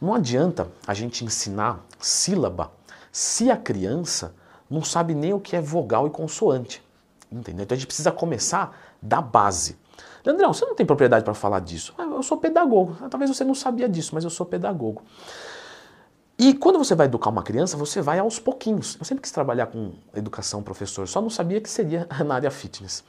Não adianta a gente ensinar sílaba se a criança não sabe nem o que é vogal e consoante. Entendeu? Então a gente precisa começar da base. Leandrão, você não tem propriedade para falar disso. Ah, eu sou pedagogo. Ah, talvez você não sabia disso, mas eu sou pedagogo. E quando você vai educar uma criança, você vai aos pouquinhos. Eu sempre quis trabalhar com educação, professor, só não sabia que seria na área fitness.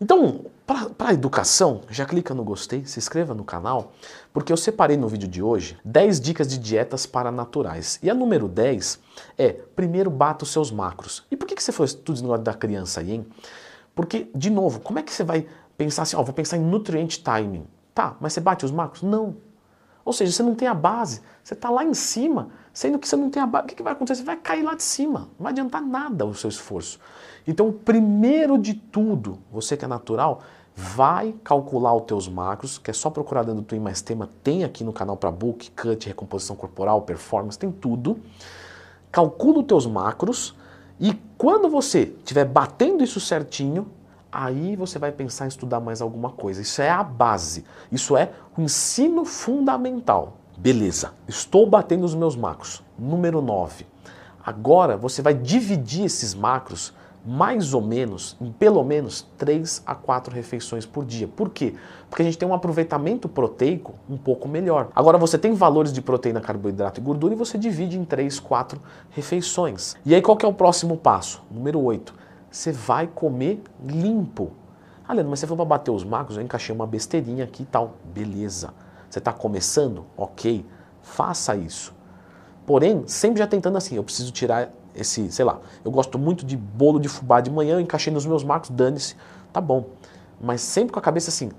Então, para a educação, já clica no gostei, se inscreva no canal, porque eu separei no vídeo de hoje 10 dicas de dietas para naturais. E a número 10 é, primeiro bata os seus macros. E por que, que você foi tudo no lado da criança aí, hein? Porque, de novo, como é que você vai pensar assim, ó, vou pensar em nutrient timing. Tá, mas você bate os macros? Não. Ou seja, você não tem a base, você está lá em cima, sendo que você não tem a base. O que, que vai acontecer? Você vai cair lá de cima, não vai adiantar nada o seu esforço. Então, primeiro de tudo, você que é natural, vai calcular os teus macros, que é só procurar dentro do Twin Mais Tema, tem aqui no canal para book, cut, recomposição corporal, performance, tem tudo. Calcula os teus macros e quando você estiver batendo isso certinho, aí você vai pensar em estudar mais alguma coisa. Isso é a base, isso é o ensino fundamental. Beleza, estou batendo os meus macros. Número 9. Agora você vai dividir esses macros mais ou menos, em pelo menos 3 a 4 refeições por dia. Por quê? Porque a gente tem um aproveitamento proteico um pouco melhor. Agora você tem valores de proteína, carboidrato e gordura e você divide em 3, 4 refeições. E aí qual que é o próximo passo? Número 8. Você vai comer limpo. Ah, Leandro, mas você foi para bater os macros, eu encaixei uma besteirinha aqui e tal. Beleza. Você está começando? Ok. Faça isso. Porém, sempre já tentando assim, eu preciso tirar esse, sei lá, eu gosto muito de bolo de fubá de manhã, eu encaixei nos meus marcos, dane-se, tá bom. Mas sempre com a cabeça assim,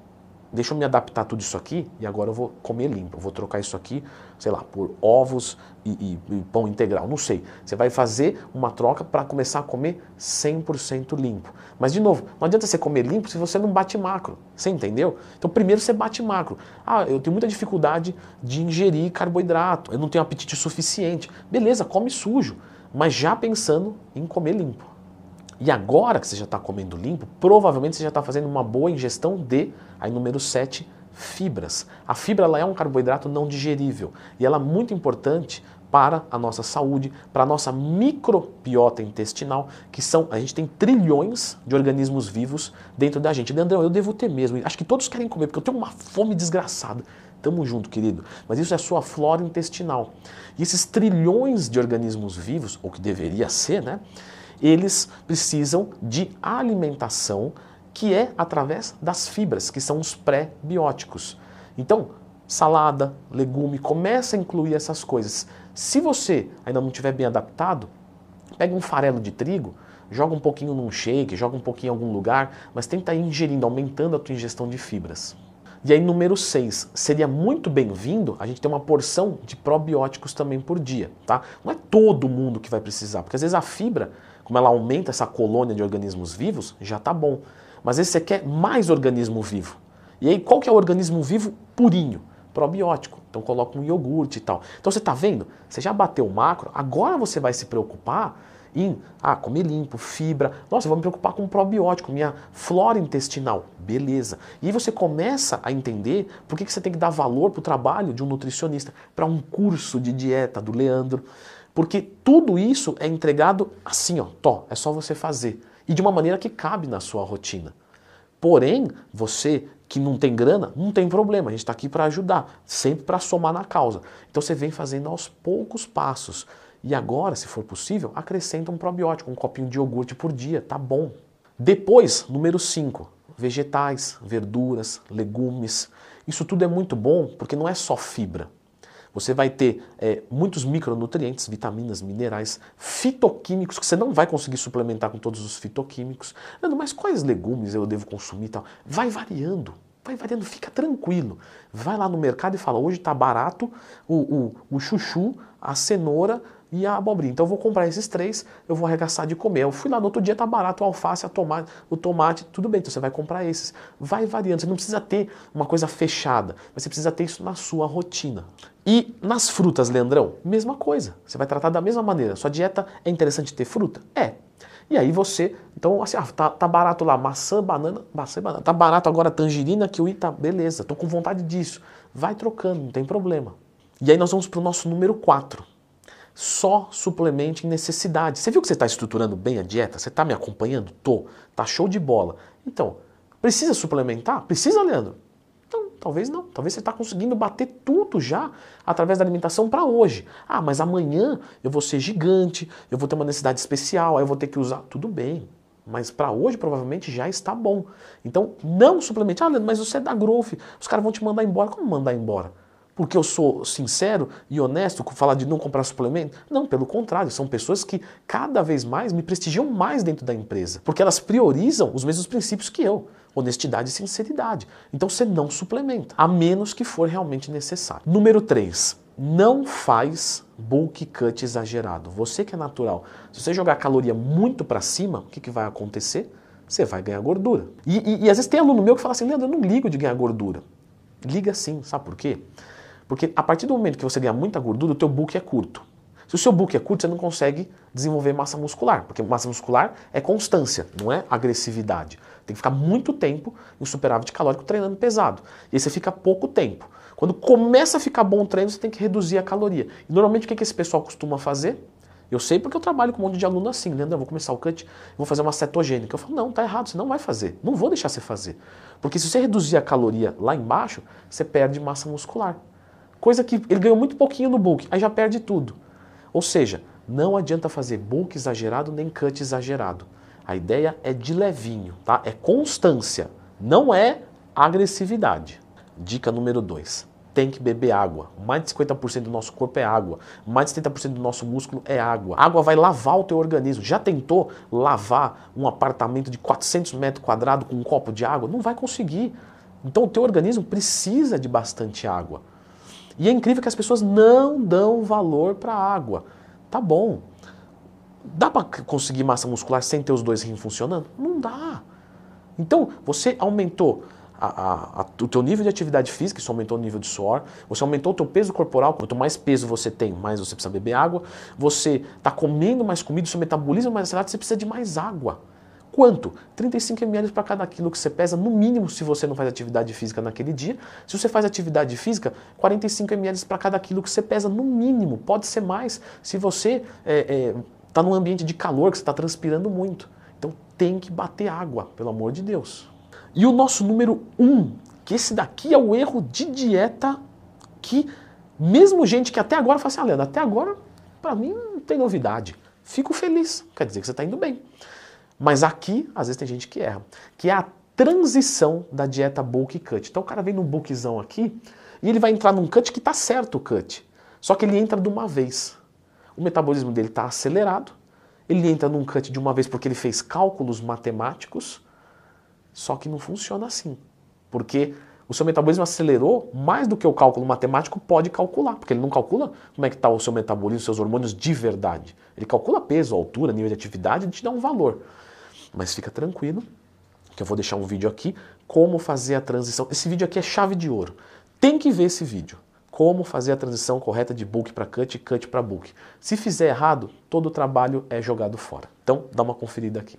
deixa eu me adaptar tudo isso aqui e agora eu vou comer limpo. Eu vou trocar isso aqui, sei lá, por ovos e, e, e pão integral. Não sei. Você vai fazer uma troca para começar a comer 100% limpo. Mas, de novo, não adianta você comer limpo se você não bate macro. Você entendeu? Então, primeiro você bate macro. Ah, eu tenho muita dificuldade de ingerir carboidrato. Eu não tenho apetite suficiente. Beleza, come sujo mas já pensando em comer limpo. E agora que você já está comendo limpo, provavelmente você já está fazendo uma boa ingestão de, aí número 7, fibras. A fibra ela é um carboidrato não digerível e ela é muito importante para a nossa saúde, para a nossa microbiota intestinal, que são, a gente tem trilhões de organismos vivos dentro da gente. Leandrão, eu devo ter mesmo, acho que todos querem comer, porque eu tenho uma fome desgraçada. Tamo junto, querido. Mas isso é sua flora intestinal. E esses trilhões de organismos vivos, ou que deveria ser, né? Eles precisam de alimentação que é através das fibras, que são os pré-bióticos. Então, salada, legume, começa a incluir essas coisas. Se você ainda não estiver bem adaptado, pega um farelo de trigo, joga um pouquinho num shake, joga um pouquinho em algum lugar, mas tenta ir ingerindo, aumentando a tua ingestão de fibras. E aí, número 6, seria muito bem-vindo a gente ter uma porção de probióticos também por dia, tá? Não é todo mundo que vai precisar, porque às vezes a fibra, como ela aumenta essa colônia de organismos vivos, já tá bom. Mas vezes você quer mais organismo vivo. E aí, qual que é o organismo vivo purinho? Probiótico. Então coloca um iogurte e tal. Então você está vendo? Você já bateu o macro, agora você vai se preocupar em ah, comer limpo, fibra. Nossa, vou me preocupar com probiótico, minha flora intestinal. Beleza. E aí você começa a entender por que, que você tem que dar valor para o trabalho de um nutricionista, para um curso de dieta do Leandro. Porque tudo isso é entregado assim, ó, tó, é só você fazer. E de uma maneira que cabe na sua rotina. Porém, você que não tem grana, não tem problema, a gente está aqui para ajudar, sempre para somar na causa. Então você vem fazendo aos poucos passos. E agora, se for possível, acrescenta um probiótico, um copinho de iogurte por dia, tá bom. Depois, número 5, vegetais, verduras, legumes. Isso tudo é muito bom porque não é só fibra. Você vai ter é, muitos micronutrientes, vitaminas, minerais, fitoquímicos que você não vai conseguir suplementar com todos os fitoquímicos. Mas quais legumes eu devo consumir tal? Vai variando. Vai variando, fica tranquilo. Vai lá no mercado e fala: hoje está barato o, o, o chuchu, a cenoura, e a abobrinha. Então eu vou comprar esses três, eu vou arregaçar de comer. Eu fui lá no outro dia, tá barato o alface, a tomate, o tomate, tudo bem, então você vai comprar esses. Vai variando, você não precisa ter uma coisa fechada, mas você precisa ter isso na sua rotina. E nas frutas, Leandrão, mesma coisa. Você vai tratar da mesma maneira. Sua dieta é interessante ter fruta? É. E aí você, então assim, ah, tá, tá barato lá, maçã, banana, maçã, banana. Tá barato agora tangerina, kiwi, tá, beleza, tô com vontade disso. Vai trocando, não tem problema. E aí nós vamos para o nosso número 4. Só suplemente em necessidade. Você viu que você está estruturando bem a dieta? Você está me acompanhando? Tô. Tá show de bola. Então, precisa suplementar? Precisa, Leandro? Então, talvez não. Talvez você está conseguindo bater tudo já através da alimentação para hoje. Ah, mas amanhã eu vou ser gigante, eu vou ter uma necessidade especial, aí eu vou ter que usar. Tudo bem. Mas para hoje provavelmente já está bom. Então, não suplemente. Ah, Leandro, mas você é da Growth. Os caras vão te mandar embora. Como mandar embora? Porque eu sou sincero e honesto com falar de não comprar suplemento? Não, pelo contrário, são pessoas que cada vez mais me prestigiam mais dentro da empresa, porque elas priorizam os mesmos princípios que eu. Honestidade e sinceridade. Então você não suplementa, a menos que for realmente necessário. Número 3. Não faz bulk cut exagerado. Você que é natural, se você jogar caloria muito para cima, o que, que vai acontecer? Você vai ganhar gordura. E, e, e às vezes tem aluno meu que fala assim, Leandro, eu não ligo de ganhar gordura. Liga sim, sabe por quê? Porque a partir do momento que você ganha muita gordura, o teu book é curto. Se o seu book é curto, você não consegue desenvolver massa muscular, porque massa muscular é constância, não é agressividade. Tem que ficar muito tempo em superávit calórico treinando pesado. E aí você fica pouco tempo. Quando começa a ficar bom o treino, você tem que reduzir a caloria. E normalmente o que esse pessoal costuma fazer? Eu sei porque eu trabalho com um monte de aluno assim, Leandro, eu vou começar o cut, vou fazer uma cetogênica. Eu falo, não, tá errado, você não vai fazer. Não vou deixar você fazer. Porque se você reduzir a caloria lá embaixo, você perde massa muscular. Coisa que ele ganhou muito pouquinho no bulk, aí já perde tudo. Ou seja, não adianta fazer bulk exagerado nem cut exagerado. A ideia é de levinho, tá? É constância, não é agressividade. Dica número 2. Tem que beber água. Mais de 50% do nosso corpo é água. Mais de 70% do nosso músculo é água. A água vai lavar o teu organismo. Já tentou lavar um apartamento de 400 metros quadrados com um copo de água? Não vai conseguir. Então o teu organismo precisa de bastante água. E é incrível que as pessoas não dão valor para a água. Tá bom. Dá para conseguir massa muscular sem ter os dois rins funcionando? Não dá. Então, você aumentou a, a, a, o teu nível de atividade física, isso aumentou o nível de suor, você aumentou o teu peso corporal, quanto mais peso você tem, mais você precisa beber água, você está comendo mais comida, seu metabolismo é mais acelerado, você precisa de mais água. Quanto? 35 ml para cada quilo que você pesa, no mínimo se você não faz atividade física naquele dia. Se você faz atividade física, 45 ml para cada quilo que você pesa, no mínimo. Pode ser mais se você está é, é, tá num ambiente de calor, que você está transpirando muito. Então tem que bater água, pelo amor de Deus. E o nosso número um, que esse daqui é o erro de dieta que mesmo gente que até agora fala assim, ah, Leandro, até agora para mim não tem novidade. Fico feliz, quer dizer que você está indo bem. Mas aqui, às vezes tem gente que erra, que é a transição da dieta bulk cut. Então o cara vem num bulkzão aqui e ele vai entrar num cut que está certo o cut. Só que ele entra de uma vez. O metabolismo dele está acelerado, ele entra num cut de uma vez porque ele fez cálculos matemáticos, só que não funciona assim. Porque o seu metabolismo acelerou mais do que o cálculo matemático pode calcular, porque ele não calcula como é que está o seu metabolismo, seus hormônios de verdade. Ele calcula peso, altura, nível de atividade e te dá um valor. Mas fica tranquilo, que eu vou deixar um vídeo aqui, como fazer a transição. Esse vídeo aqui é chave de ouro. Tem que ver esse vídeo. Como fazer a transição correta de book para cut e cut para book. Se fizer errado, todo o trabalho é jogado fora. Então, dá uma conferida aqui.